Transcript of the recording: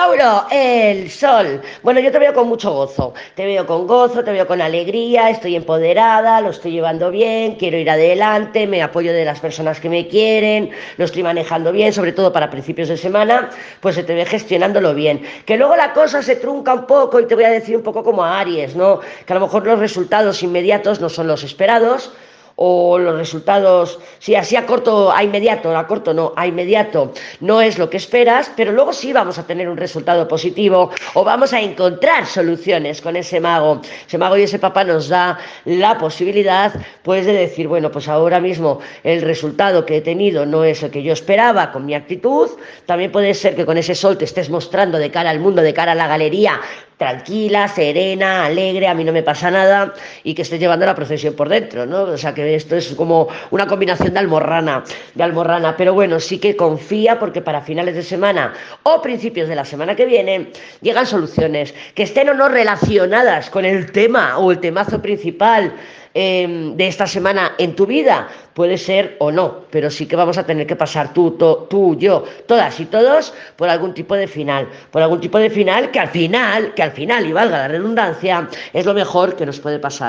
Tauro, el sol. Bueno, yo te veo con mucho gozo. Te veo con gozo, te veo con alegría, estoy empoderada, lo estoy llevando bien, quiero ir adelante, me apoyo de las personas que me quieren, lo estoy manejando bien, sobre todo para principios de semana, pues se te ve gestionándolo bien. Que luego la cosa se trunca un poco y te voy a decir un poco como a Aries, ¿no? Que a lo mejor los resultados inmediatos no son los esperados o los resultados, si así a corto, a inmediato, a corto no, a inmediato no es lo que esperas, pero luego sí vamos a tener un resultado positivo o vamos a encontrar soluciones con ese mago. Ese mago y ese papá nos da la posibilidad pues de decir, bueno, pues ahora mismo el resultado que he tenido no es el que yo esperaba con mi actitud, también puede ser que con ese sol te estés mostrando de cara al mundo, de cara a la galería, tranquila, serena, alegre, a mí no me pasa nada y que estés llevando la procesión por dentro, ¿no? O sea que esto es como una combinación de almorrana, de almorrana, pero bueno, sí que confía porque para finales de semana o principios de la semana que viene llegan soluciones que estén o no relacionadas con el tema o el temazo principal eh, de esta semana en tu vida? Puede ser o no, pero sí que vamos a tener que pasar tú, tú, yo, todas y todos por algún tipo de final, por algún tipo de final que al final, que al final, y valga la redundancia, es lo mejor que nos puede pasar.